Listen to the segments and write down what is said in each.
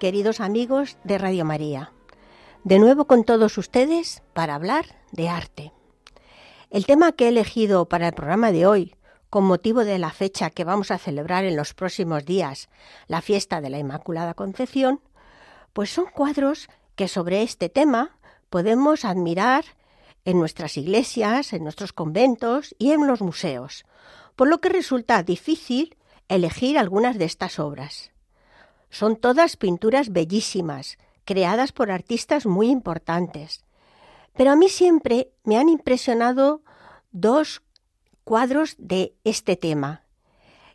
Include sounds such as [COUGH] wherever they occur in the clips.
queridos amigos de Radio María. De nuevo con todos ustedes para hablar de arte. El tema que he elegido para el programa de hoy, con motivo de la fecha que vamos a celebrar en los próximos días, la fiesta de la Inmaculada Concepción, pues son cuadros que sobre este tema podemos admirar en nuestras iglesias, en nuestros conventos y en los museos, por lo que resulta difícil elegir algunas de estas obras. Son todas pinturas bellísimas, creadas por artistas muy importantes. Pero a mí siempre me han impresionado dos cuadros de este tema,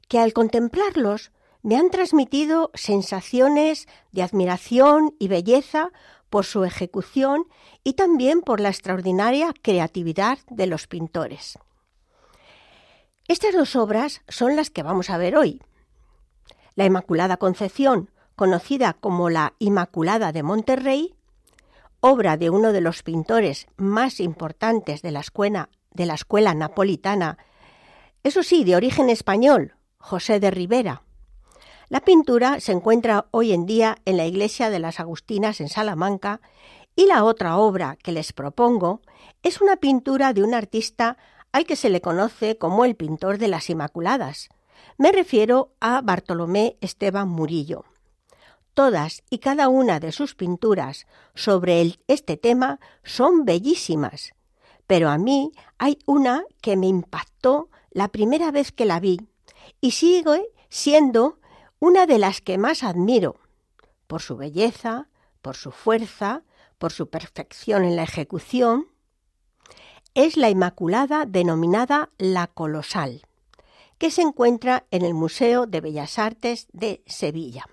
que al contemplarlos me han transmitido sensaciones de admiración y belleza por su ejecución y también por la extraordinaria creatividad de los pintores. Estas dos obras son las que vamos a ver hoy. La Inmaculada Concepción, conocida como la Inmaculada de Monterrey, obra de uno de los pintores más importantes de la escuela, napolitana, eso sí, de origen español, José de Rivera. La pintura se encuentra hoy en día en la iglesia de las Agustinas en Salamanca y la otra obra que les propongo es una pintura de un artista al que se le conoce como el pintor de las Inmaculadas, me refiero a Bartolomé Esteban Murillo. Todas y cada una de sus pinturas sobre este tema son bellísimas, pero a mí hay una que me impactó la primera vez que la vi y sigue siendo una de las que más admiro, por su belleza, por su fuerza, por su perfección en la ejecución, es la Inmaculada denominada la Colosal que se encuentra en el Museo de Bellas Artes de Sevilla.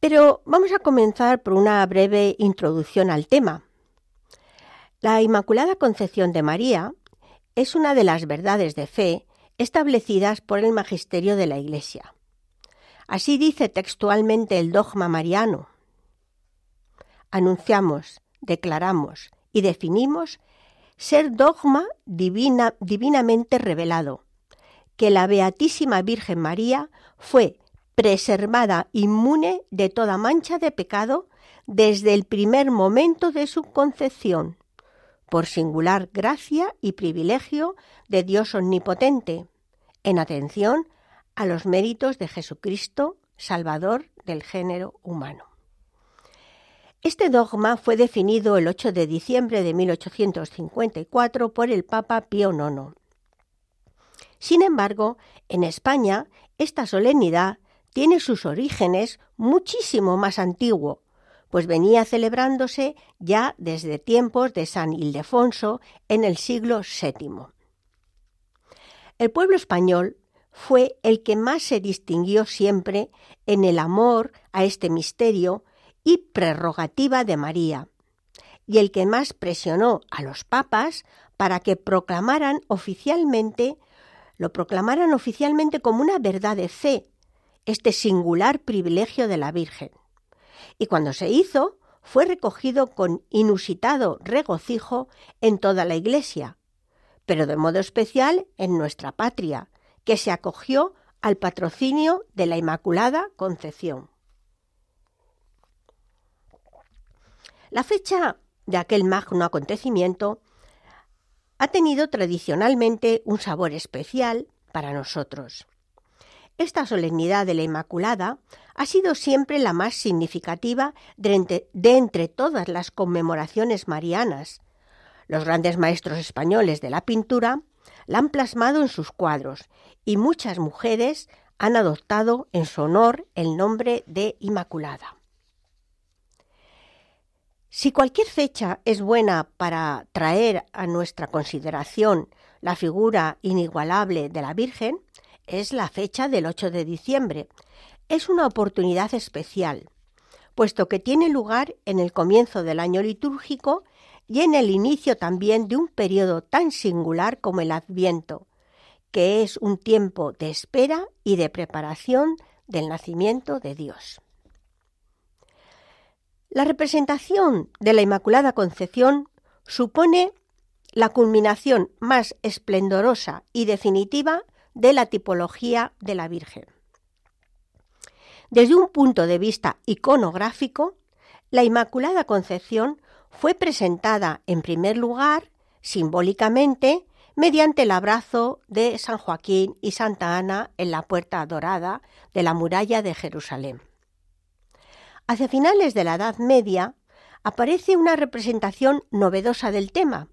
Pero vamos a comenzar por una breve introducción al tema. La Inmaculada Concepción de María es una de las verdades de fe establecidas por el magisterio de la Iglesia. Así dice textualmente el dogma mariano. Anunciamos, declaramos y definimos ser dogma divina, divinamente revelado, que la Beatísima Virgen María fue preservada inmune de toda mancha de pecado desde el primer momento de su concepción, por singular gracia y privilegio de Dios Omnipotente, en atención a los méritos de Jesucristo, Salvador del género humano. Este dogma fue definido el 8 de diciembre de 1854 por el Papa Pío IX. Sin embargo, en España esta solemnidad tiene sus orígenes muchísimo más antiguo, pues venía celebrándose ya desde tiempos de San Ildefonso en el siglo VII. El pueblo español fue el que más se distinguió siempre en el amor a este misterio y prerrogativa de María, y el que más presionó a los papas para que proclamaran oficialmente, lo proclamaran oficialmente como una verdad de fe, este singular privilegio de la Virgen. Y cuando se hizo, fue recogido con inusitado regocijo en toda la Iglesia, pero de modo especial en nuestra patria, que se acogió al patrocinio de la Inmaculada Concepción. La fecha de aquel magno acontecimiento ha tenido tradicionalmente un sabor especial para nosotros. Esta solemnidad de la Inmaculada ha sido siempre la más significativa de entre, todas las conmemoraciones marianas. Los grandes maestros españoles de la pintura la han plasmado en sus cuadros y muchas mujeres han adoptado en su honor el nombre de Inmaculada. Si cualquier fecha es buena para traer a nuestra consideración la figura inigualable de la Virgen, es la fecha del 8 de diciembre, es una oportunidad especial, puesto que tiene lugar en el comienzo del año litúrgico y en el inicio también de un periodo tan singular como el Adviento, que es un tiempo de espera y de preparación del nacimiento de Dios. La representación de la Inmaculada Concepción supone la culminación más esplendorosa y definitiva de la tipología de la Virgen. Desde un punto de vista iconográfico, la Inmaculada Concepción fue presentada en primer lugar, simbólicamente, mediante el abrazo de San Joaquín y Santa Ana en la puerta dorada de la muralla de Jerusalén. Hacia finales de la Edad Media aparece una representación novedosa del tema,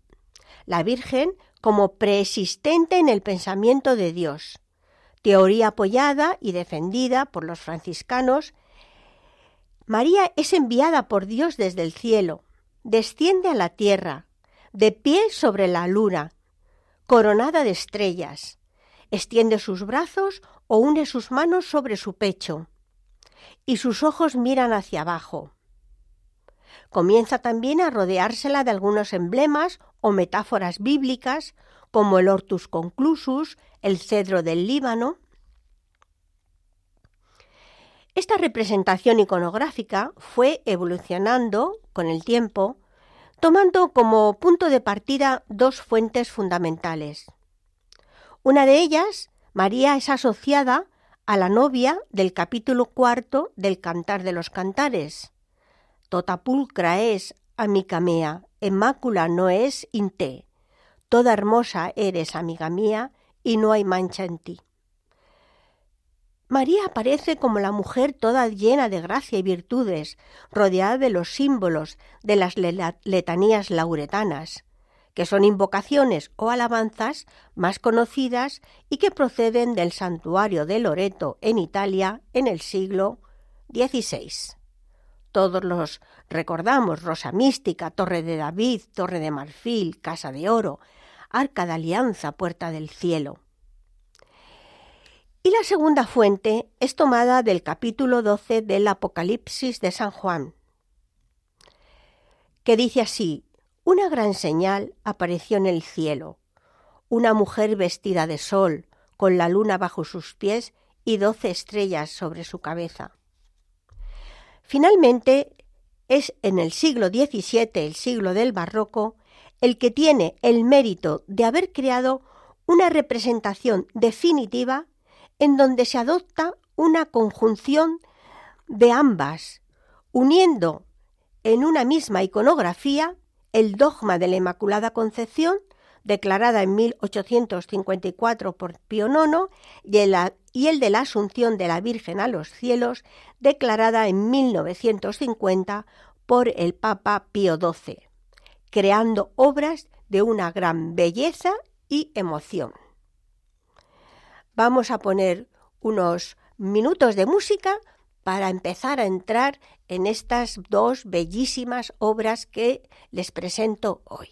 la Virgen como preexistente en el pensamiento de Dios, teoría apoyada y defendida por los franciscanos. María es enviada por Dios desde el cielo, desciende a la tierra, de pie sobre la luna, coronada de estrellas, extiende sus brazos o une sus manos sobre su pecho, y sus ojos miran hacia abajo. Comienza también a rodeársela de algunos emblemas o metáforas bíblicas, como el Hortus Conclusus, el cedro del Líbano. Esta representación iconográfica fue evolucionando con el tiempo, tomando como punto de partida dos fuentes fundamentales. Una de ellas, María es asociada a la novia del capítulo cuarto del Cantar de los Cantares. Tota pulcra es, amica mea, mácula no es in te. Toda hermosa eres, amiga mía, y no hay mancha en ti. María aparece como la mujer toda llena de gracia y virtudes, rodeada de los símbolos de las letanías lauretanas, que son invocaciones o alabanzas más conocidas y que proceden del santuario de Loreto en Italia en el siglo XVI. Todos los recordamos Rosa Mística, Torre de David, Torre de Marfil, Casa de Oro, Arca de Alianza, Puerta del Cielo. Y la segunda fuente es tomada del capítulo 12 del Apocalipsis de San Juan, que dice así, una gran señal apareció en el cielo, una mujer vestida de sol, con la luna bajo sus pies y doce estrellas sobre su cabeza. Finalmente, es en el siglo XVII, el siglo del barroco, el que tiene el mérito de haber creado una representación definitiva en donde se adopta una conjunción de ambas, uniendo en una misma iconografía el dogma de la Inmaculada Concepción, declarada en 1854 por Pío IX, y el, y el de la Asunción de la Virgen a los cielos, declarada en 1950 por el Papa Pío XII, creando obras de una gran belleza y emoción. Vamos a poner unos minutos de música para empezar a entrar en estas dos bellísimas obras que les presento hoy.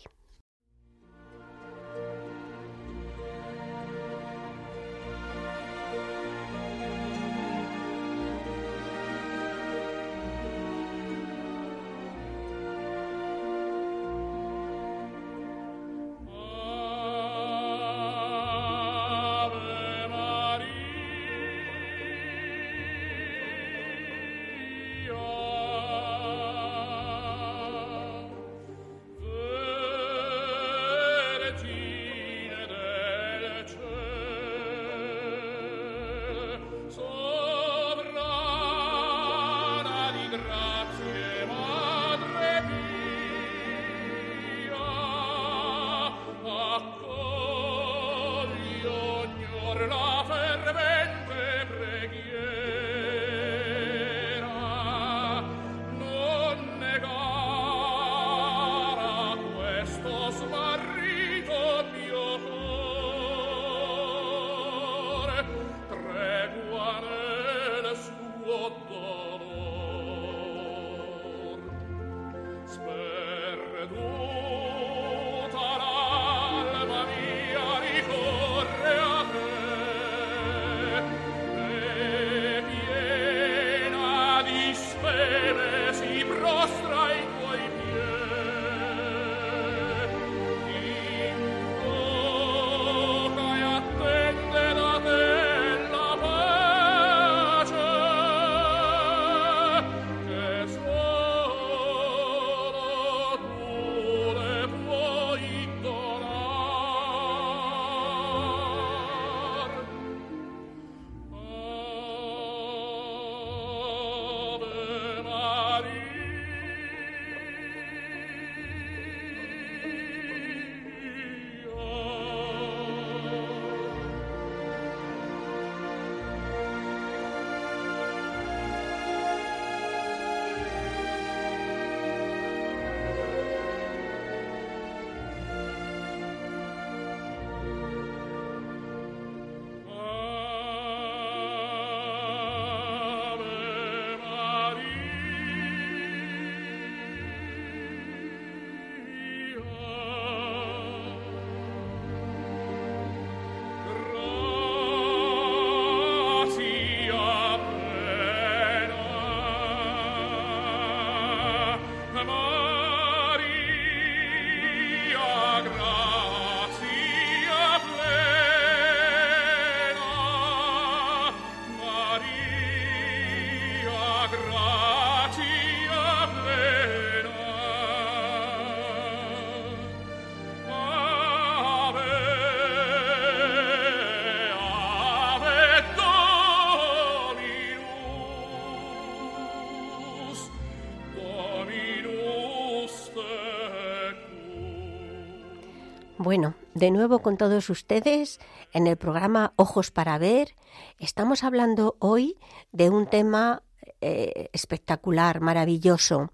Bueno, de nuevo con todos ustedes en el programa Ojos para Ver. Estamos hablando hoy de un tema eh, espectacular, maravilloso,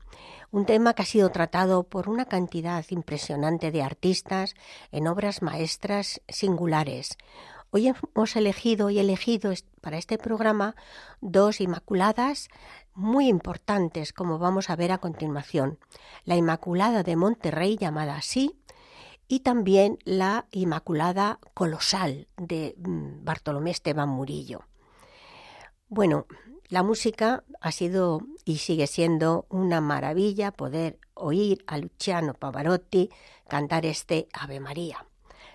un tema que ha sido tratado por una cantidad impresionante de artistas en obras maestras singulares. Hoy hemos elegido y elegido para este programa dos Inmaculadas muy importantes, como vamos a ver a continuación. La Inmaculada de Monterrey, llamada así, y también la Inmaculada Colosal de mm, Bartolomé Esteban Murillo. Bueno, la música ha sido y sigue siendo una maravilla poder oír a Luciano Pavarotti cantar este Ave María.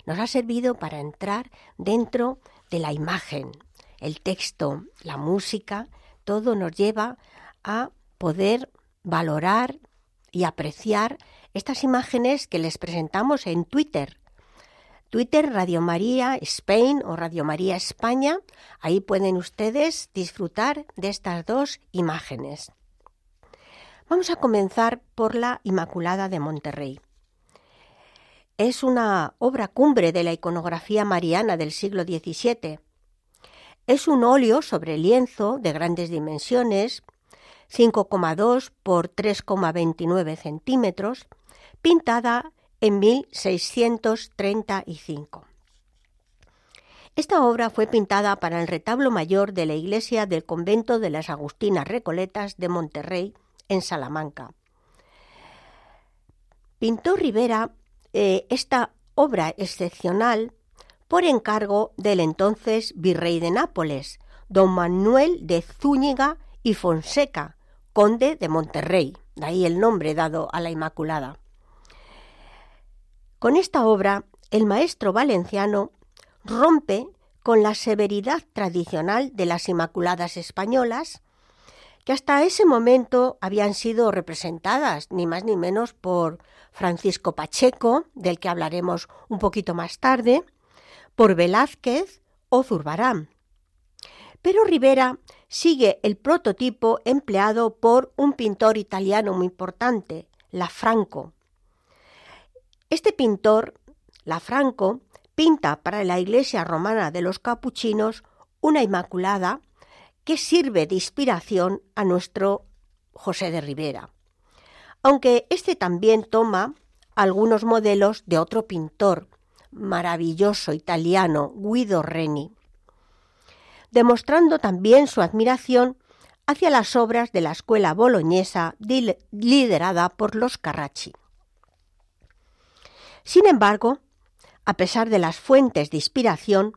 Nos ha servido para entrar dentro de la imagen, el texto, la música, todo nos lleva a poder valorar y apreciar estas imágenes que les presentamos en Twitter. Twitter Radio María Spain o Radio María España. Ahí pueden ustedes disfrutar de estas dos imágenes. Vamos a comenzar por la Inmaculada de Monterrey. Es una obra cumbre de la iconografía mariana del siglo XVII. Es un óleo sobre lienzo de grandes dimensiones, 5,2 por 3,29 centímetros, pintada en 1635. Esta obra fue pintada para el retablo mayor de la iglesia del convento de las Agustinas Recoletas de Monterrey, en Salamanca. Pintó Rivera eh, esta obra excepcional por encargo del entonces virrey de Nápoles, don Manuel de Zúñiga y Fonseca, conde de Monterrey, de ahí el nombre dado a la Inmaculada. Con esta obra, el maestro valenciano rompe con la severidad tradicional de las Inmaculadas españolas, que hasta ese momento habían sido representadas ni más ni menos por Francisco Pacheco, del que hablaremos un poquito más tarde, por Velázquez o Zurbarán. Pero Rivera sigue el prototipo empleado por un pintor italiano muy importante, Lafranco, este pintor, Lafranco, pinta para la iglesia romana de los capuchinos una Inmaculada que sirve de inspiración a nuestro José de Rivera, aunque este también toma algunos modelos de otro pintor maravilloso italiano, Guido Reni, demostrando también su admiración hacia las obras de la escuela boloñesa liderada por los Carracci. Sin embargo, a pesar de las fuentes de inspiración,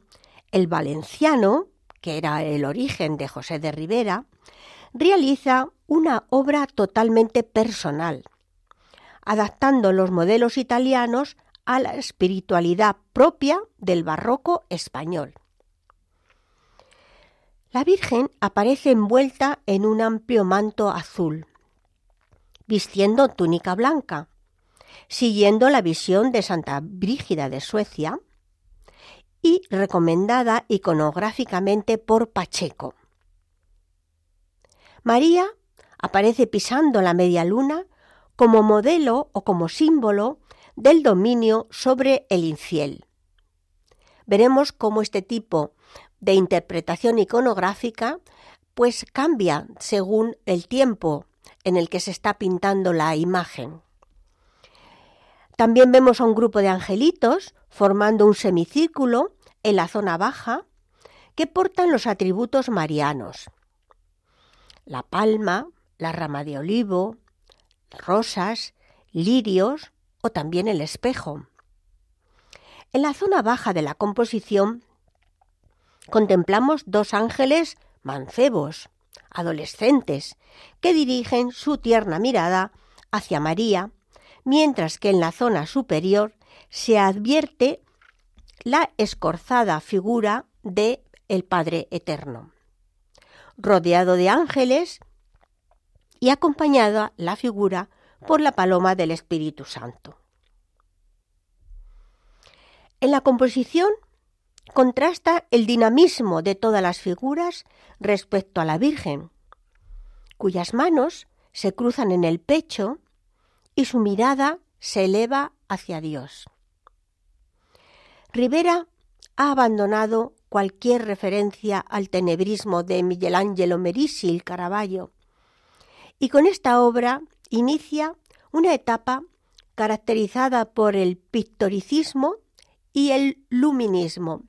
el valenciano, que era el origen de José de Rivera, realiza una obra totalmente personal, adaptando los modelos italianos a la espiritualidad propia del barroco español. La Virgen aparece envuelta en un amplio manto azul, vistiendo túnica blanca, siguiendo la visión de Santa Brígida de Suecia y recomendada iconográficamente por Pacheco. María aparece pisando la media luna como modelo o como símbolo del dominio sobre el infiel. Veremos cómo este tipo de interpretación iconográfica pues cambia según el tiempo en el que se está pintando la imagen. También vemos a un grupo de angelitos formando un semicírculo en la zona baja que portan los atributos marianos. La palma, la rama de olivo, rosas, lirios o también el espejo. En la zona baja de la composición contemplamos dos ángeles mancebos, adolescentes, que dirigen su tierna mirada hacia María mientras que en la zona superior se advierte la escorzada figura de el Padre Eterno, rodeado de ángeles y acompañada la figura por la paloma del Espíritu Santo. En la composición contrasta el dinamismo de todas las figuras respecto a la Virgen, cuyas manos se cruzan en el pecho y su mirada se eleva hacia Dios. Rivera ha abandonado cualquier referencia al tenebrismo de Michelangelo Merisi y Caravaggio y con esta obra inicia una etapa caracterizada por el pictoricismo y el luminismo,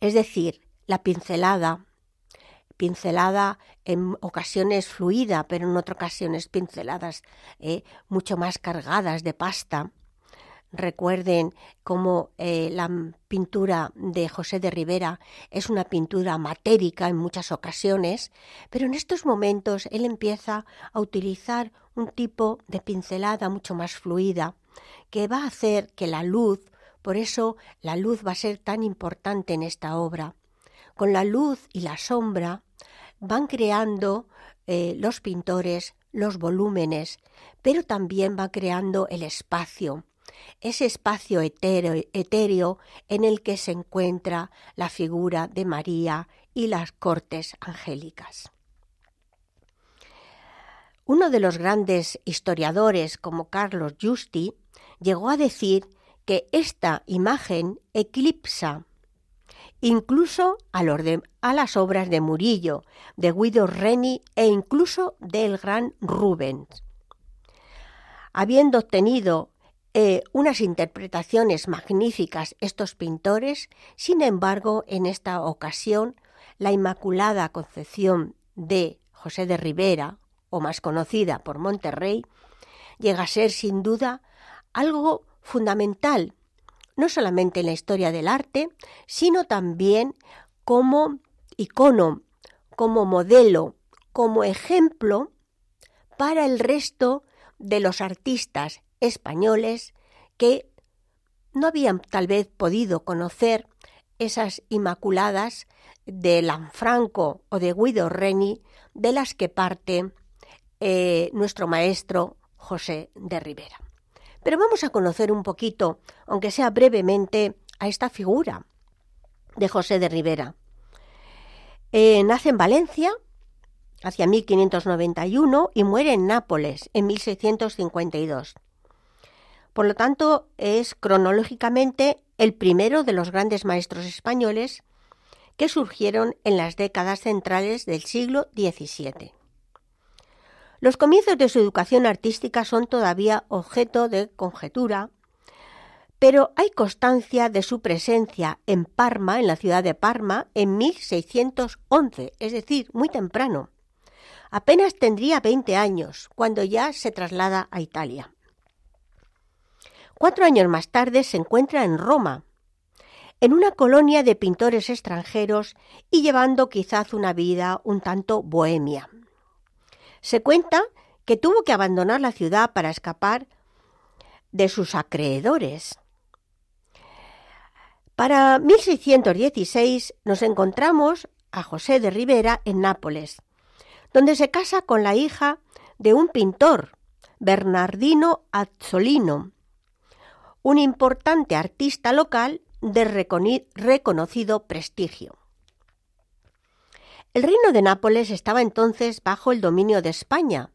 es decir, la pincelada, pincelada en ocasiones fluida, pero en otras ocasiones pinceladas eh, mucho más cargadas de pasta. Recuerden cómo eh, la pintura de José de Rivera es una pintura matérica en muchas ocasiones, pero en estos momentos él empieza a utilizar un tipo de pincelada mucho más fluida que va a hacer que la luz, por eso la luz va a ser tan importante en esta obra, con la luz y la sombra van creando eh, los pintores los volúmenes, pero también va creando el espacio, ese espacio etéreo, etéreo en el que se encuentra la figura de María y las cortes angélicas. Uno de los grandes historiadores como Carlos Justi llegó a decir que esta imagen eclipsa incluso a, las obras de Murillo, de Guido Reni e incluso del gran Rubens. Habiendo obtenido eh, unas interpretaciones magníficas estos pintores, sin embargo, en esta ocasión, la Inmaculada Concepción de José de Rivera, o más conocida por Monterrey, llega a ser sin duda algo fundamental no solamente en la historia del arte, sino también como icono, como modelo, como ejemplo para el resto de los artistas españoles que no habían tal vez podido conocer esas inmaculadas de Lanfranco o de Guido Reni de las que parte eh, nuestro maestro José de Rivera. Pero vamos a conocer un poquito, aunque sea brevemente, a esta figura de José de Rivera. Eh, nace en Valencia hacia 1591 y muere en Nápoles en 1652. Por lo tanto, es cronológicamente el primero de los grandes maestros españoles que surgieron en las décadas centrales del siglo XVII. Los comienzos de su educación artística son todavía objeto de conjetura, pero hay constancia de su presencia en Parma, en la ciudad de Parma, en 1611, es decir, muy temprano. Apenas tendría 20 años cuando ya se traslada a Italia. Cuatro años más tarde se encuentra en Roma, en una colonia de pintores extranjeros y llevando quizás una vida un tanto bohemia. Se cuenta que tuvo que abandonar la ciudad para escapar de sus acreedores. Para 1616 nos encontramos a José de Rivera en Nápoles, donde se casa con la hija de un pintor, Bernardino Azzolino, un importante artista local de reconocido prestigio. El reino de Nápoles estaba entonces bajo el dominio de España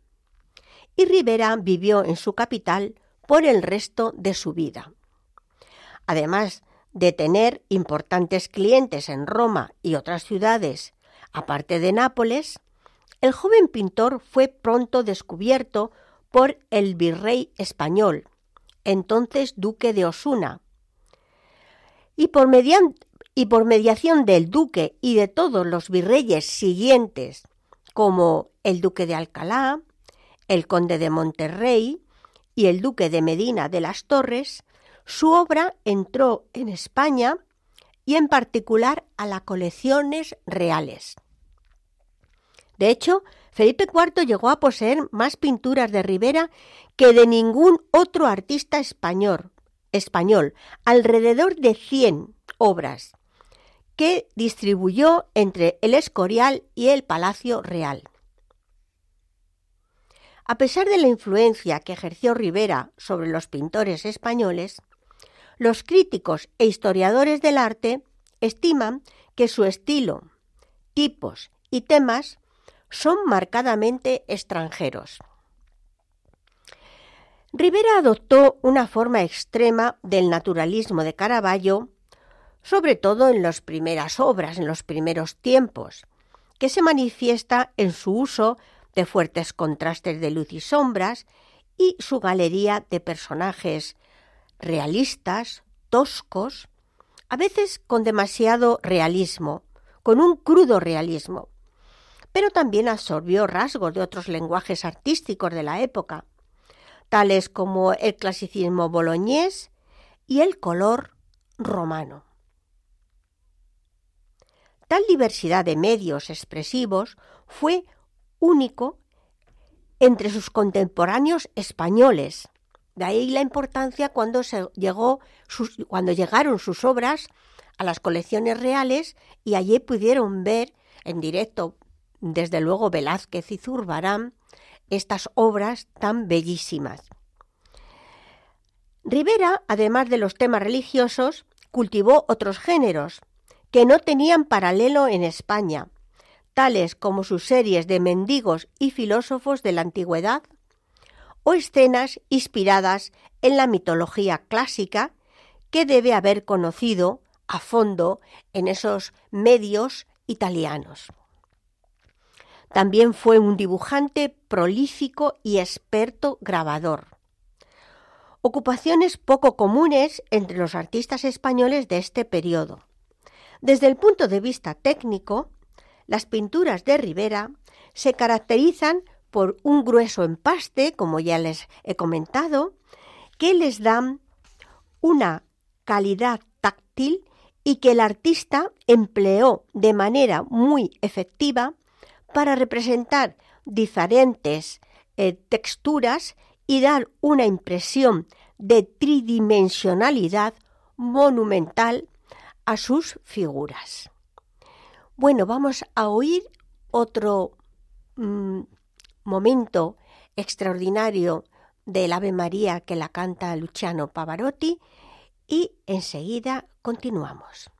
y Rivera vivió en su capital por el resto de su vida. Además de tener importantes clientes en Roma y otras ciudades, aparte de Nápoles, el joven pintor fue pronto descubierto por el virrey español, entonces duque de Osuna, y por, mediante, y por mediación del duque y de todos los virreyes siguientes, como el duque de Alcalá, el conde de Monterrey y el duque de Medina de las Torres, su obra entró en España y en particular a las colecciones reales. De hecho, Felipe IV llegó a poseer más pinturas de Rivera que de ningún otro artista español, español alrededor de 100 obras, que distribuyó entre el Escorial y el Palacio Real. A pesar de la influencia que ejerció Rivera sobre los pintores españoles, los críticos e historiadores del arte estiman que su estilo, tipos y temas son marcadamente extranjeros. Rivera adoptó una forma extrema del naturalismo de Caravaggio, sobre todo en las primeras obras, en los primeros tiempos, que se manifiesta en su uso de fuertes contrastes de luz y sombras y su galería de personajes realistas, toscos, a veces con demasiado realismo, con un crudo realismo, pero también absorbió rasgos de otros lenguajes artísticos de la época, tales como el clasicismo boloñés y el color romano. Tal diversidad de medios expresivos fue único entre sus contemporáneos españoles. De ahí la importancia cuando, se llegó cuando llegaron sus obras a las colecciones reales y allí pudieron ver en directo, desde luego Velázquez y Zurbarán, estas obras tan bellísimas. Rivera, además de los temas religiosos, cultivó otros géneros que no tenían paralelo en España, tales como sus series de mendigos y filósofos de la antigüedad, o escenas inspiradas en la mitología clásica que debe haber conocido a fondo en esos medios italianos. También fue un dibujante prolífico y experto grabador. Ocupaciones poco comunes entre los artistas españoles de este periodo. Desde el punto de vista técnico, las pinturas de Rivera se caracterizan por un grueso empaste, como ya les he comentado, que les dan una calidad táctil y que el artista empleó de manera muy efectiva para representar diferentes eh, texturas y dar una impresión de tridimensionalidad monumental a sus figuras. Bueno, vamos a oír otro mm, momento extraordinario del Ave María que la canta Luciano Pavarotti y enseguida continuamos.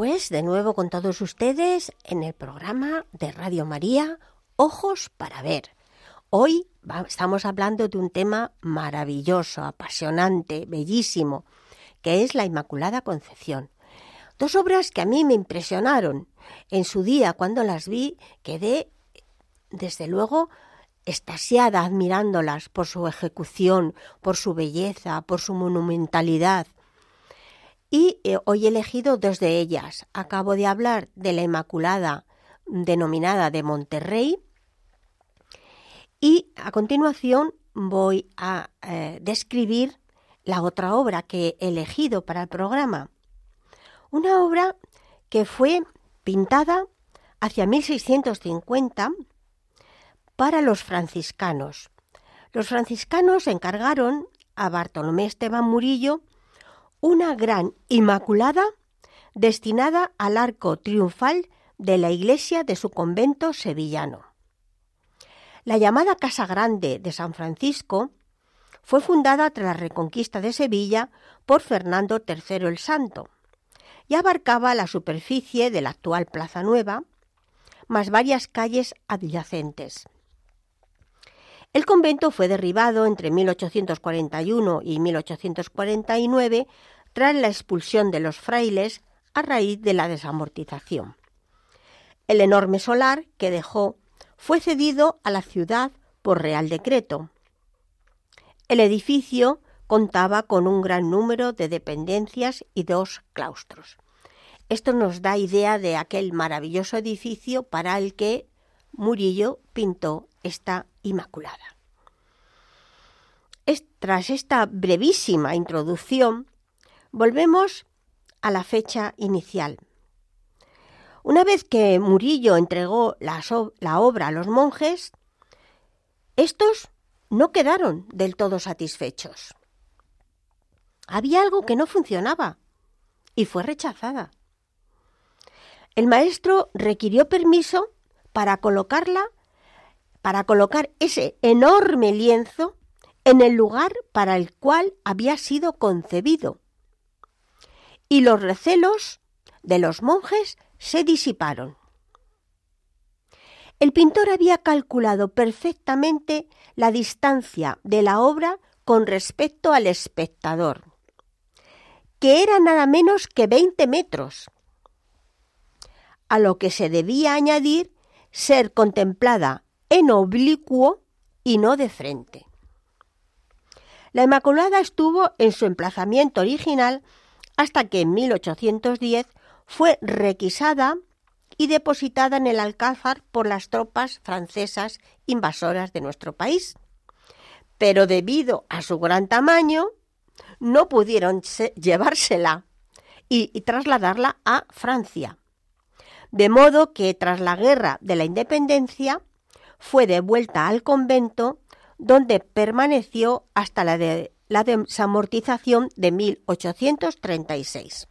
Pues de nuevo con todos ustedes en el programa de Radio María, Ojos para Ver. Hoy estamos hablando de un tema maravilloso, apasionante, bellísimo, que es la Inmaculada Concepción. Dos obras que a mí me impresionaron. En su día, cuando las vi, quedé, desde luego, estasiada admirándolas por su ejecución, por su belleza, por su monumentalidad y eh, hoy he elegido dos de ellas. Acabo de hablar de la Inmaculada denominada de Monterrey y a continuación voy a eh, describir la otra obra que he elegido para el programa. Una obra que fue pintada hacia 1650 para los franciscanos. Los franciscanos encargaron a Bartolomé Esteban Murillo una gran Inmaculada destinada al arco triunfal de la iglesia de su convento sevillano. La llamada Casa Grande de San Francisco fue fundada tras la reconquista de Sevilla por Fernando III el Santo y abarcaba la superficie de la actual Plaza Nueva, más varias calles adyacentes. El convento fue derribado entre 1841 y 1849 tras la expulsión de los frailes a raíz de la desamortización. El enorme solar que dejó fue cedido a la ciudad por real decreto. El edificio contaba con un gran número de dependencias y dos claustros. Esto nos da idea de aquel maravilloso edificio para el que Murillo pintó esta Inmaculada. tras esta brevísima introducción, volvemos a la fecha inicial. Una vez que Murillo entregó la, la obra a los monjes, estos no quedaron del todo satisfechos. Había algo que no funcionaba y fue rechazada. El maestro requirió permiso para colocarla, para colocar ese enorme lienzo en el lugar para el cual había sido concebido. Y los recelos de los monjes se disiparon. El pintor había calculado perfectamente la distancia de la obra con respecto al espectador, que era nada menos que 20 metros, a lo que se debía añadir ser contemplada en oblicuo y no de frente. La Inmaculada estuvo en su emplazamiento original hasta que en 1810 fue requisada y depositada en el Alcázar por las tropas francesas invasoras de nuestro país. Pero debido a su gran tamaño, no pudieron llevársela y, y trasladarla a Francia. De modo que tras la guerra de la independencia fue devuelta al convento donde permaneció hasta la, de, la desamortización de 1836.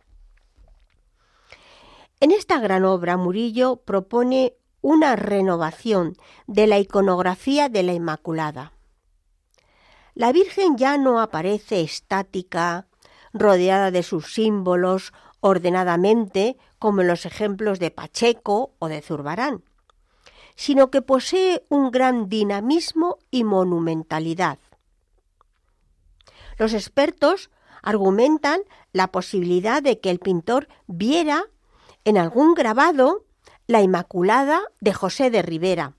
En esta gran obra Murillo propone una renovación de la iconografía de la Inmaculada. La Virgen ya no aparece estática, rodeada de sus símbolos ordenadamente, como en los ejemplos de Pacheco o de Zurbarán, sino que posee un gran dinamismo y monumentalidad. Los expertos argumentan la posibilidad de que el pintor viera en algún grabado la Inmaculada de José de Rivera,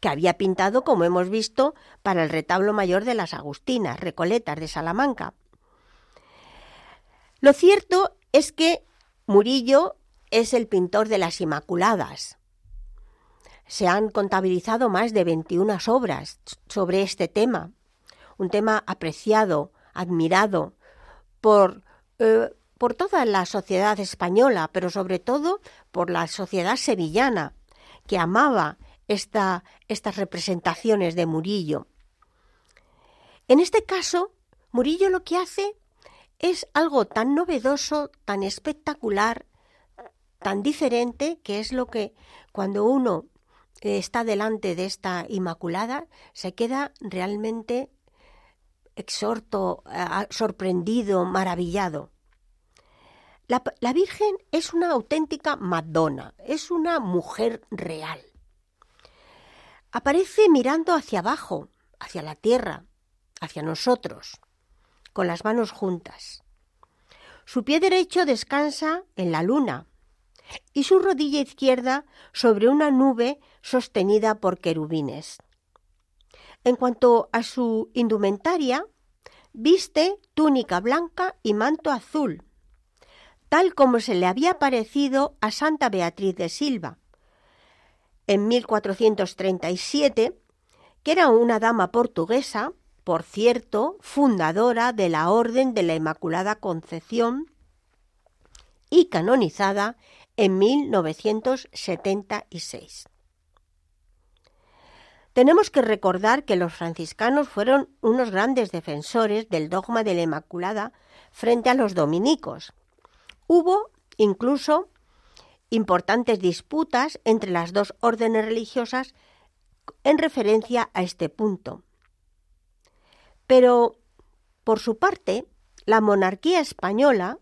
que había pintado, como hemos visto, para el retablo mayor de las Agustinas, Recoletas de Salamanca. Lo cierto es que Murillo es el pintor de las Inmaculadas. Se han contabilizado más de 21 obras sobre este tema, un tema apreciado, admirado por eh, por toda la sociedad española, pero sobre todo por la sociedad sevillana, que amaba esta, estas representaciones de Murillo. En este caso, Murillo lo que hace es algo tan novedoso, tan espectacular, tan diferente, que es lo que cuando uno está delante de esta Inmaculada se queda realmente exhorto, sorprendido, maravillado. La, Virgen es una auténtica Madonna, es una mujer real. Aparece mirando hacia abajo, hacia la tierra, hacia nosotros, con las manos juntas. Su pie derecho descansa en la luna y su rodilla izquierda sobre una nube sostenida por querubines. En cuanto a su indumentaria, viste túnica blanca y manto azul, tal como se le había parecido a Santa Beatriz de Silva. En 1437, que era una dama portuguesa, por cierto, fundadora de la Orden de la Inmaculada Concepción y canonizada en 1976. Tenemos que recordar que los franciscanos fueron unos grandes defensores del dogma de la Inmaculada frente a los dominicos, Hubo incluso importantes disputas entre las dos órdenes religiosas en referencia a este punto. Pero, por su parte, la monarquía española,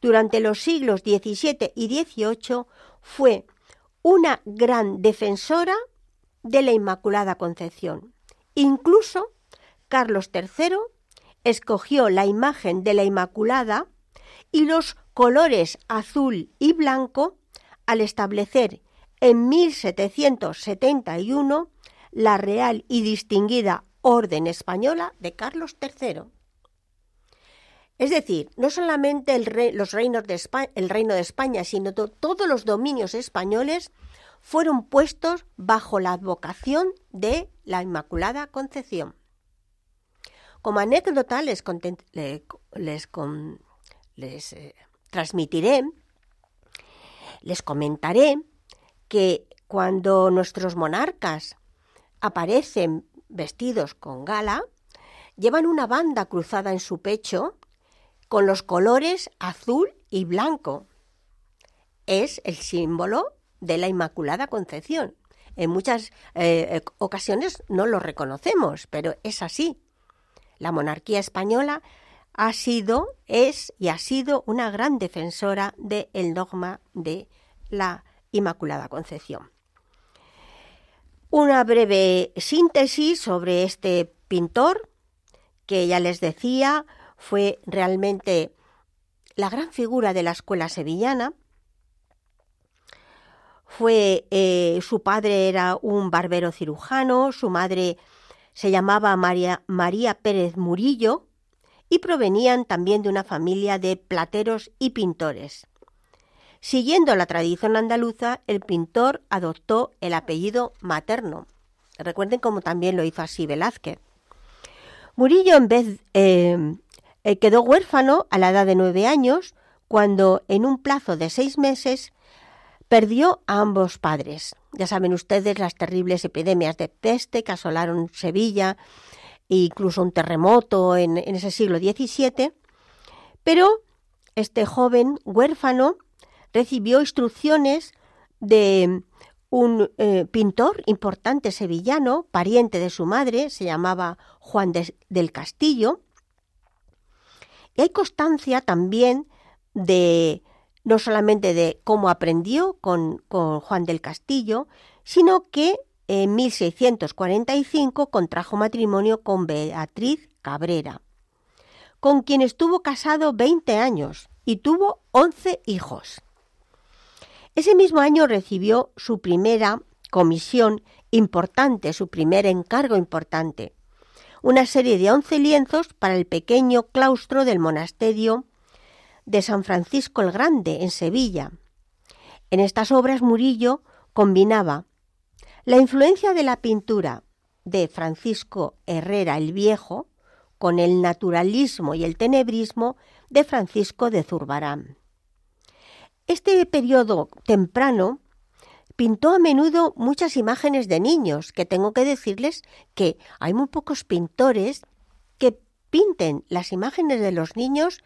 durante los siglos XVII y XVIII, fue una gran defensora de la Inmaculada Concepción. Incluso Carlos III escogió la imagen de la Inmaculada y los colores azul y blanco al establecer en 1771 la real y distinguida Orden Española de Carlos III. Es decir, no solamente el los reinos de España, el reino de España, sino todos los dominios españoles fueron puestos bajo la advocación de la Inmaculada Concepción. Como anécdota les, eh, transmitiré, les comentaré que cuando nuestros monarcas aparecen vestidos con gala, llevan una banda cruzada en su pecho con los colores azul y blanco. Es el símbolo de la Inmaculada Concepción. En muchas eh, eh, ocasiones no lo reconocemos, pero es así. La monarquía española ha sido, es y ha sido una gran defensora del dogma de la Inmaculada Concepción. Una breve síntesis sobre este pintor, que ya les decía, fue realmente la gran figura de la escuela sevillana. Fue, eh, su padre era un barbero cirujano, su madre se llamaba María, María Pérez Murillo y provenían también de una familia de plateros y pintores. Siguiendo la tradición andaluza, el pintor adoptó el apellido materno. Recuerden cómo también lo hizo así Velázquez. Murillo en vez eh, eh, quedó huérfano a la edad de nueve años cuando en un plazo de seis meses perdió a ambos padres. Ya saben ustedes las terribles epidemias de peste que asolaron Sevilla e incluso un terremoto en, en ese siglo XVII. Pero este joven huérfano recibió instrucciones de un eh, pintor importante sevillano, pariente de su madre, se llamaba Juan del Castillo. Y hay constancia también de no solamente de cómo aprendió con, con Juan del Castillo, sino que en 1645 contrajo matrimonio con Beatriz Cabrera, con quien estuvo casado 20 años y tuvo 11 hijos. Ese mismo año recibió su primera comisión importante, su primer encargo importante, una serie de once lienzos para el pequeño claustro del monasterio de San Francisco el Grande, en Sevilla. En estas obras Murillo combinaba la influencia de la pintura de Francisco Herrera el Viejo con el naturalismo y el tenebrismo de Francisco de Zurbarán. Este periodo temprano pintó a menudo muchas imágenes de niños, que tengo que decirles que hay muy pocos pintores que pinten las imágenes de los niños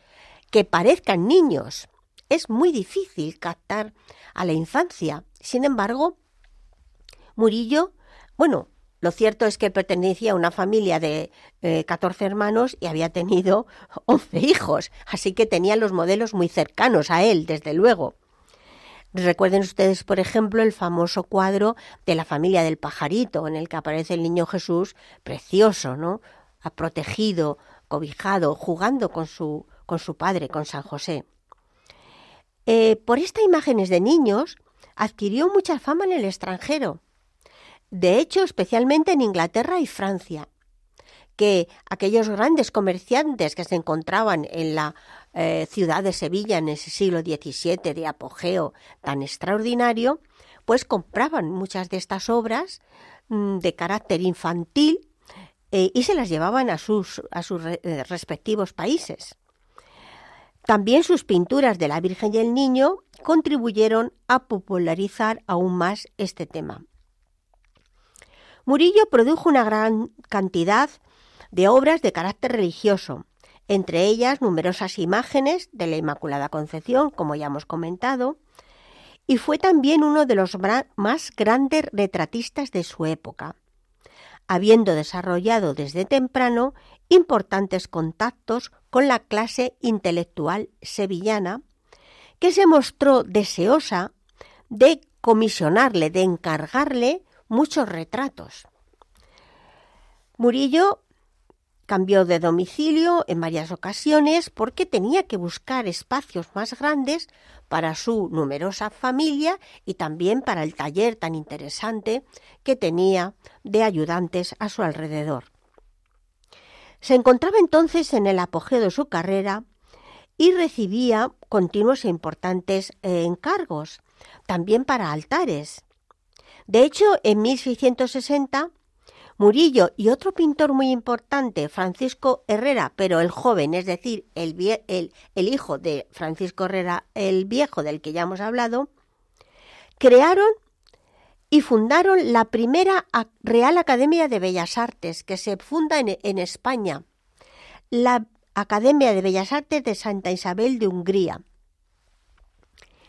que parezcan niños. Es muy difícil captar a la infancia. Sin embargo, Murillo, bueno, lo cierto es que pertenecía a una familia de 14 eh, hermanos y había tenido [LAUGHS] 11 hijos, así que tenía los modelos muy cercanos a él, desde luego. Recuerden ustedes, por ejemplo, el famoso cuadro de la familia del pajarito, en el que aparece el niño Jesús, precioso, ¿no? protegido, cobijado, jugando con su, con su padre, con San José. Eh, por estas imágenes de niños adquirió mucha fama en el extranjero de hecho especialmente en Inglaterra y Francia, que aquellos grandes comerciantes que se encontraban en la eh, ciudad de Sevilla en ese siglo XVII de apogeo tan extraordinario, pues compraban muchas de estas obras mm, de carácter infantil eh, y se las llevaban a sus, a sus eh, respectivos países. También sus pinturas de la Virgen y el Niño contribuyeron a popularizar aún más este tema. Murillo produjo una gran cantidad de obras de carácter religioso, entre ellas numerosas imágenes de la Inmaculada Concepción, como ya hemos comentado, y fue también uno de los más grandes retratistas de su época, habiendo desarrollado desde temprano importantes contactos con la clase intelectual sevillana, que se mostró deseosa de comisionarle, de encargarle muchos retratos. Murillo cambió de domicilio en varias ocasiones porque tenía que buscar espacios más grandes para su numerosa familia y también para el taller tan interesante que tenía de ayudantes a su alrededor. Se encontraba entonces en el apogeo de su carrera y recibía continuos e importantes eh, encargos, también para altares. De hecho, en 1660 Murillo y otro pintor muy importante, Francisco Herrera, pero el joven, es decir, el, el, hijo de Francisco Herrera, el viejo del que ya hemos hablado, crearon y fundaron la primera Real Academia de Bellas Artes que se funda en, en España, la Academia de Bellas Artes de Santa Isabel de Hungría.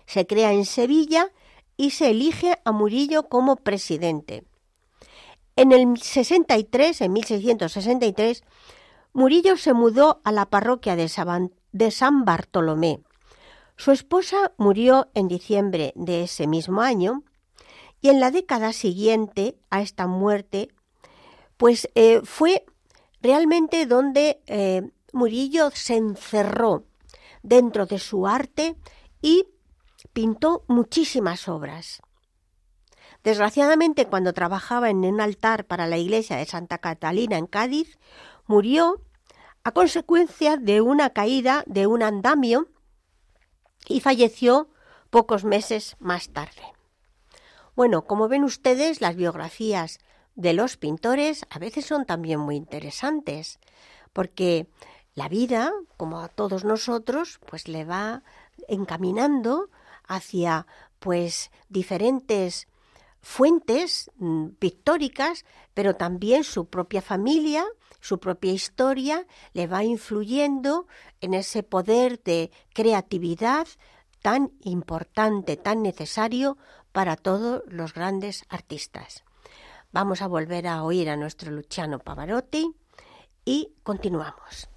Se crea en Sevilla y se elige a Murillo como presidente. En el 63, en 1663, Murillo se mudó a la parroquia de San Bartolomé. Su esposa murió en diciembre de ese mismo año y en la década siguiente a esta muerte, pues eh, fue realmente donde eh, Murillo se encerró dentro de su arte y pintó muchísimas obras. Desgraciadamente, cuando trabajaba en un altar para la iglesia de Santa Catalina en Cádiz, murió a consecuencia de una caída de un andamio y falleció pocos meses más tarde. Bueno, como ven ustedes, las biografías de los pintores a veces son también muy interesantes, porque la vida, como a todos nosotros, pues le va encaminando hacia pues diferentes fuentes mm, pictóricas, pero también su propia familia, su propia historia, le va influyendo en ese poder de creatividad tan importante, tan necesario para todos los grandes artistas. Vamos a volver a oír a nuestro Luciano Pavarotti y continuamos.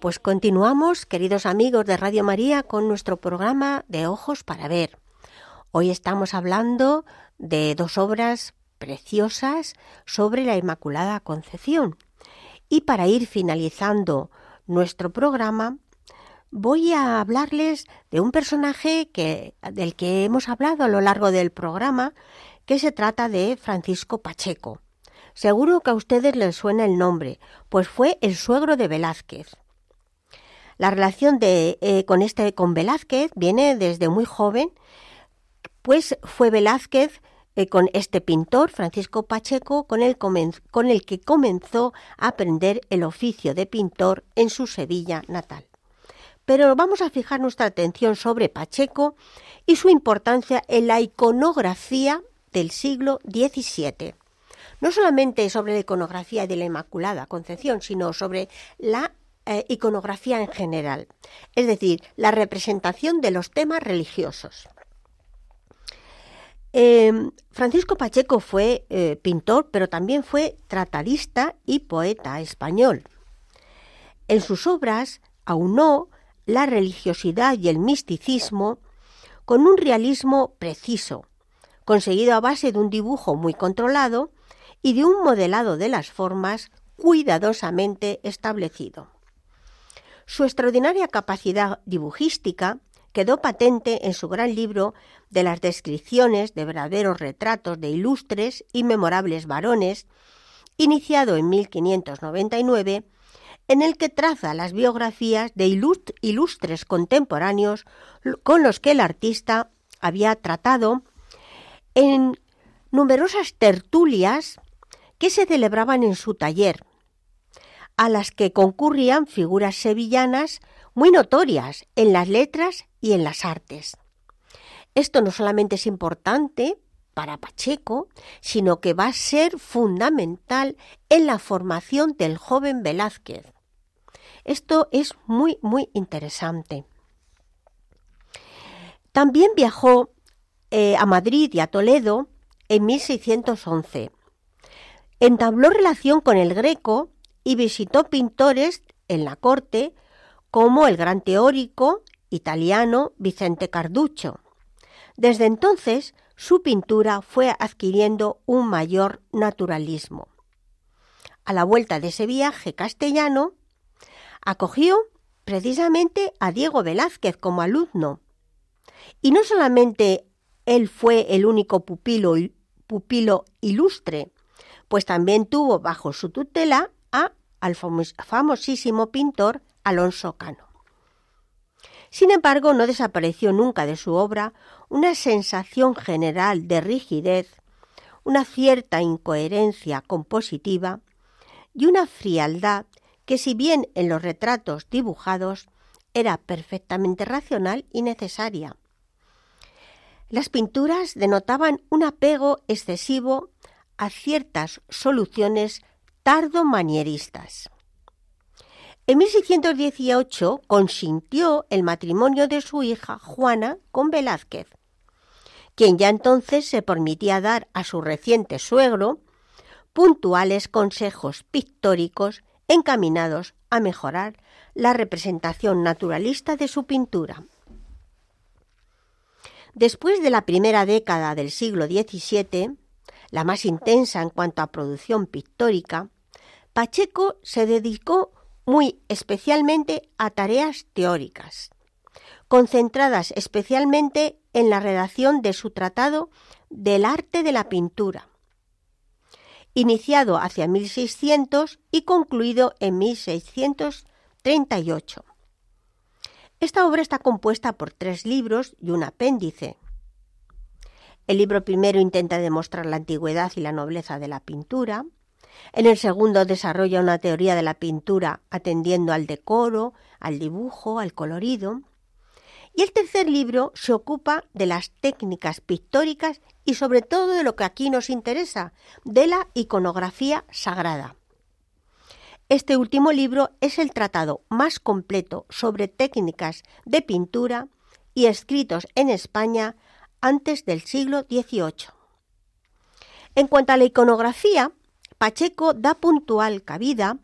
Pues continuamos, queridos amigos de Radio María, con nuestro programa de Ojos para Ver. Hoy estamos hablando de dos obras preciosas sobre la Inmaculada Concepción. Y para ir finalizando nuestro programa, voy a hablarles de un personaje que, del que hemos hablado a lo largo del programa, que se trata de Francisco Pacheco. Seguro que a ustedes les suena el nombre, pues fue el suegro de Velázquez. La relación de, eh, con, este, con Velázquez viene desde muy joven, pues fue Velázquez eh, con este pintor, Francisco Pacheco, con el, con el que comenzó a aprender el oficio de pintor en su Sevilla natal. Pero vamos a fijar nuestra atención sobre Pacheco y su importancia en la iconografía del siglo XVII. No solamente sobre la iconografía de la Inmaculada Concepción, sino sobre la eh, iconografía en general, es decir, la representación de los temas religiosos. Em, Francisco Pacheco fue eh, pintor, pero también fue tratadista y poeta español. En sus obras aunó la religiosidad y el misticismo con un realismo preciso, conseguido a base de un dibujo muy controlado y de un modelado de las formas cuidadosamente establecido. Su extraordinaria capacidad dibujística quedó patente en su gran libro de las descripciones de verdaderos retratos de ilustres y memorables varones, iniciado en 1599, en el que traza las biografías de ilustres contemporáneos con los que el artista había tratado en numerosas tertulias que se celebraban en su taller, a las que concurrían figuras sevillanas muy notorias en las letras y en las artes. Esto no solamente es importante para Pacheco, sino que va a ser fundamental en la formación del joven Velázquez. Esto es muy, muy interesante. También viajó eh, a Madrid y a Toledo en 1611. Entabló relación con el Greco y visitó pintores en la corte como el gran teórico italiano Vicente Carduccio. Desde entonces, su pintura fue adquiriendo un mayor naturalismo. A la vuelta de ese viaje castellano, acogió precisamente a Diego Velázquez como alumno. Y no solamente él fue el único pupilo, pupilo ilustre, pues también tuvo bajo su tutela a, al famosísimo pintor Alonso Cano. Sin embargo, no desapareció nunca de su obra una sensación general de rigidez, una cierta incoherencia compositiva y una frialdad que si bien en los retratos dibujados era perfectamente racional y necesaria. Las pinturas denotaban un apego excesivo a ciertas soluciones tardo-manieristas. En 1618 consintió el matrimonio de su hija Juana con Velázquez, quien ya entonces se permitía dar a su reciente suegro puntuales consejos pictóricos encaminados a mejorar la representación naturalista de su pintura. Después de la primera década del siglo XVII, la más intensa en cuanto a producción pictórica, Pacheco se dedicó muy especialmente a tareas teóricas, concentradas especialmente en la redacción de su tratado del arte de la pintura, iniciado hacia 1600 y concluido en 1638. Esta obra está compuesta por tres libros y un apéndice. El libro primero intenta demostrar la antigüedad y la nobleza de la pintura. En el segundo desarrolla una teoría de la pintura atendiendo al decoro, al dibujo, al colorido. Y el tercer libro se ocupa de las técnicas pictóricas y sobre todo de lo que aquí nos interesa, de la iconografía sagrada. Este último libro es el tratado más completo sobre técnicas de pintura y escritos en España antes del siglo XVIII. En cuanto a la iconografía, Pacheco da puntual cabida,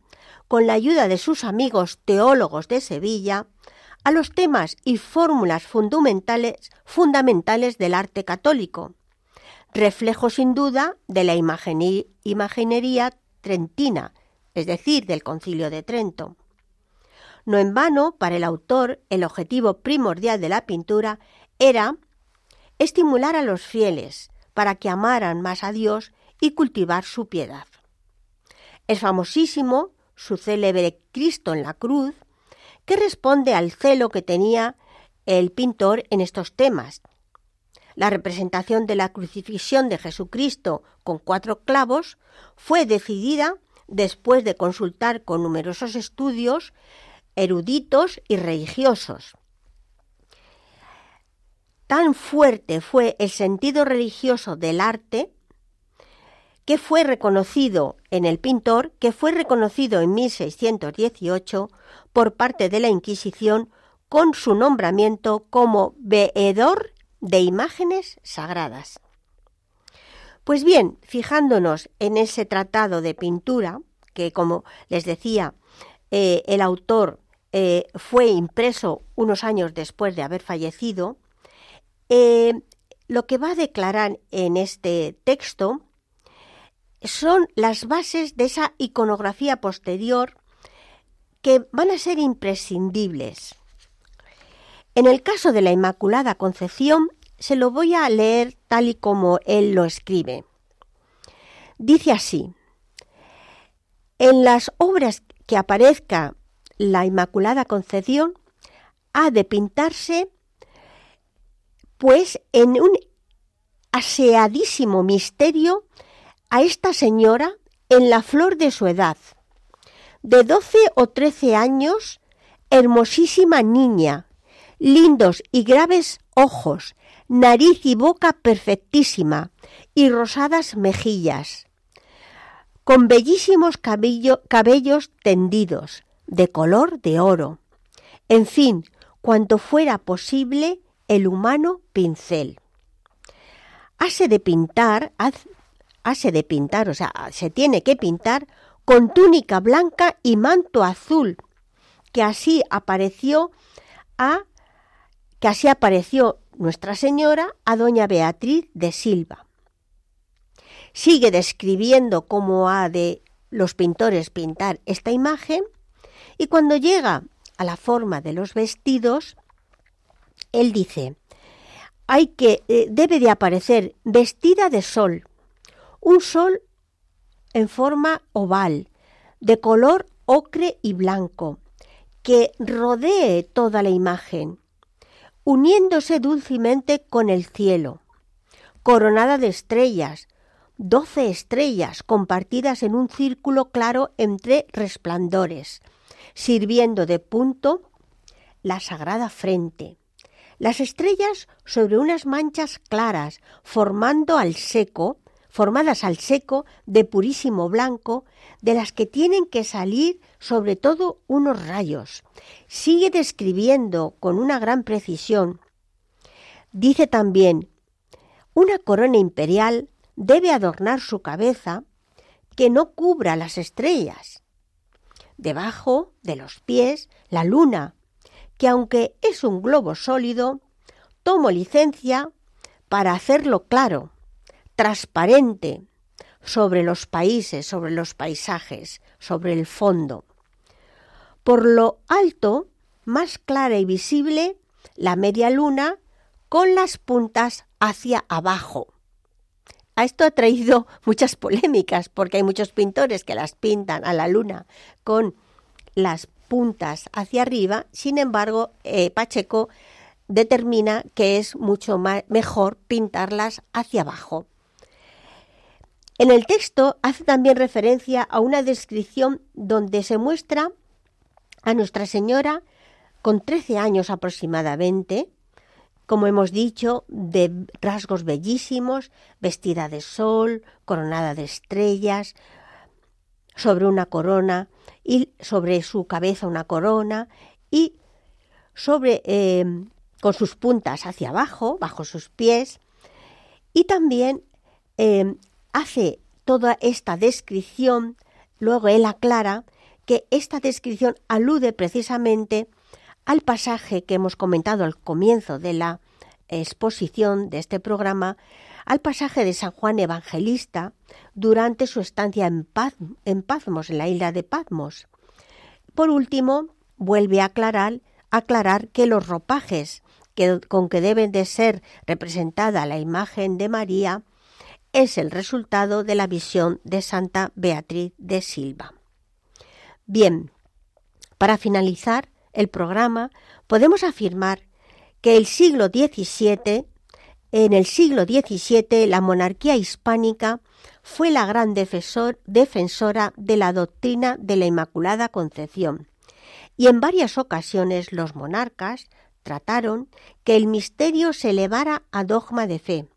con la ayuda de sus amigos teólogos de Sevilla, a los temas y fórmulas fundamentales, fundamentales del arte católico, reflejo sin duda de la imaginería trentina, es decir, del concilio de Trento. No en vano, para el autor, el objetivo primordial de la pintura era estimular a los fieles para que amaran más a Dios y cultivar su piedad. Es famosísimo su célebre Cristo en la cruz, que responde al celo que tenía el pintor en estos temas. La representación de la crucifixión de Jesucristo con cuatro clavos fue decidida después de consultar con numerosos estudios eruditos y religiosos. Tan fuerte fue el sentido religioso del arte que fue reconocido en el pintor, que fue reconocido en 1618 por parte de la Inquisición con su nombramiento como veedor de imágenes sagradas. Pues bien, fijándonos en ese tratado de pintura, que como les decía, eh, el autor eh, fue impreso unos años después de haber fallecido, eh, lo que va a declarar en este texto son las bases de esa iconografía posterior que van a ser imprescindibles. En el caso de la Inmaculada Concepción, se lo voy a leer tal y como él lo escribe. Dice así, en las obras que aparezca la Inmaculada Concepción, ha de pintarse pues en un aseadísimo misterio a esta señora en la flor de su edad, de doce o trece años, hermosísima niña, lindos y graves ojos, nariz y boca perfectísima, y rosadas mejillas, con bellísimos cabellos tendidos, de color de oro. En fin, cuanto fuera posible el humano pincel. Hase de pintar, hace de pintar, o sea, se tiene que pintar con túnica blanca y manto azul, que así apareció a que así apareció Nuestra Señora a doña Beatriz de Silva. Sigue describiendo cómo ha de los pintores pintar esta imagen y cuando llega a la forma de los vestidos, él dice, hay que, eh, debe de aparecer vestida de sol, un sol en forma oval, de color ocre y blanco, que rodee toda la imagen, uniéndose dulcemente con el cielo, coronada de estrellas, doce estrellas compartidas en un círculo claro entre resplandores, sirviendo de punto la sagrada frente, las estrellas sobre unas manchas claras, formando al seco, formadas al seco de purísimo blanco, de las que tienen que salir sobre todo unos rayos. Sigue describiendo con una gran precisión. Dice también, una corona imperial debe adornar su cabeza que no cubra las estrellas. Debajo de los pies, la luna, que aunque es un globo sólido, tomo licencia para hacerlo claro, transparente, sobre los países, sobre los paisajes, sobre el fondo. Por lo alto, más clara y visible, la media luna con las puntas hacia abajo. A esto ha traído [LAUGHS] muchas polémicas porque hay muchos pintores que las pintan a la luna con las puntas hacia arriba, sin embargo, eh, Pacheco determina que es mucho mejor pintarlas hacia abajo. En el texto hace también referencia a una descripción donde se muestra a Nuestra Señora con 13 años aproximadamente, como hemos dicho, de rasgos bellísimos, vestida de sol, coronada de estrellas, sobre una corona y sobre su cabeza una corona y sobre eh, con sus puntas hacia abajo, bajo sus pies, y también eh, hace toda esta descripción, luego él aclara que esta descripción alude precisamente al pasaje que hemos comentado al comienzo de la exposición de este programa, al pasaje de San Juan Evangelista durante su estancia en, Paz, en en la isla de Patmos. Por último, vuelve a aclarar, que los ropajes con que deben de ser representada la imagen de María es el resultado de la visión de Santa Beatriz de Silva. Bien, para finalizar el programa, podemos afirmar que el siglo XVII, en el siglo XVII, la monarquía hispánica fue la gran defensora de la doctrina de la Inmaculada Concepción, y en varias ocasiones los monarcas trataron que el misterio se elevara a dogma de fe.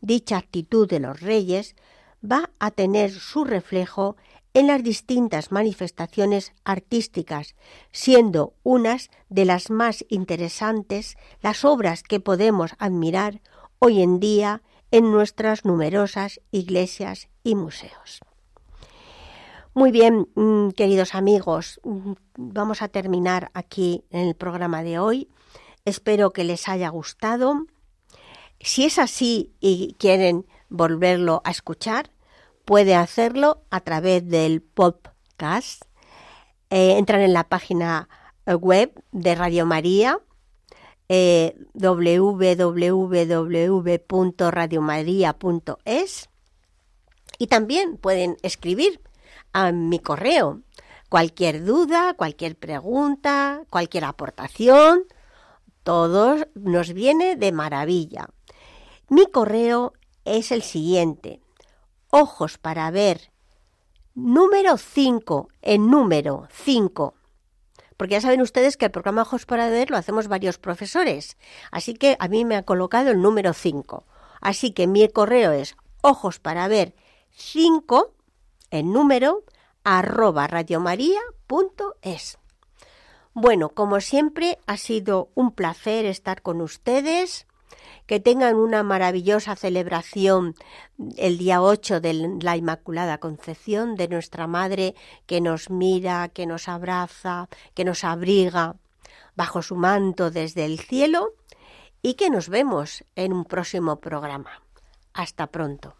Dicha actitud de los reyes va a tener su reflejo en las distintas manifestaciones artísticas, siendo unas de las más interesantes las obras que podemos admirar hoy en día en nuestras numerosas iglesias y museos. Muy bien, mm, queridos amigos, mm, vamos a terminar aquí en el programa de hoy. Espero que les haya gustado. Si es así y quieren volverlo a escuchar, puede hacerlo a través del podcast. Eh, entran en la página web de Radio María, eh, www.radiomaria.es y también pueden escribir a mi correo cualquier duda, cualquier pregunta, cualquier aportación, todo nos viene de maravilla. Mi correo es el siguiente, ojos para ver, número 5, en número 5. Porque ya saben ustedes que el programa Ojos para ver lo hacemos varios profesores. Así que a mí me ha colocado el número 5. Así que mi correo es ojos para ver 5 en número arroba radiomaria.es. Bueno, como siempre, ha sido un placer estar con ustedes que tengan una maravillosa celebración el día 8 de la Inmaculada Concepción de nuestra Madre que nos mira, que nos abraza, que nos abriga bajo su manto desde el cielo y que nos vemos en un próximo programa. Hasta pronto.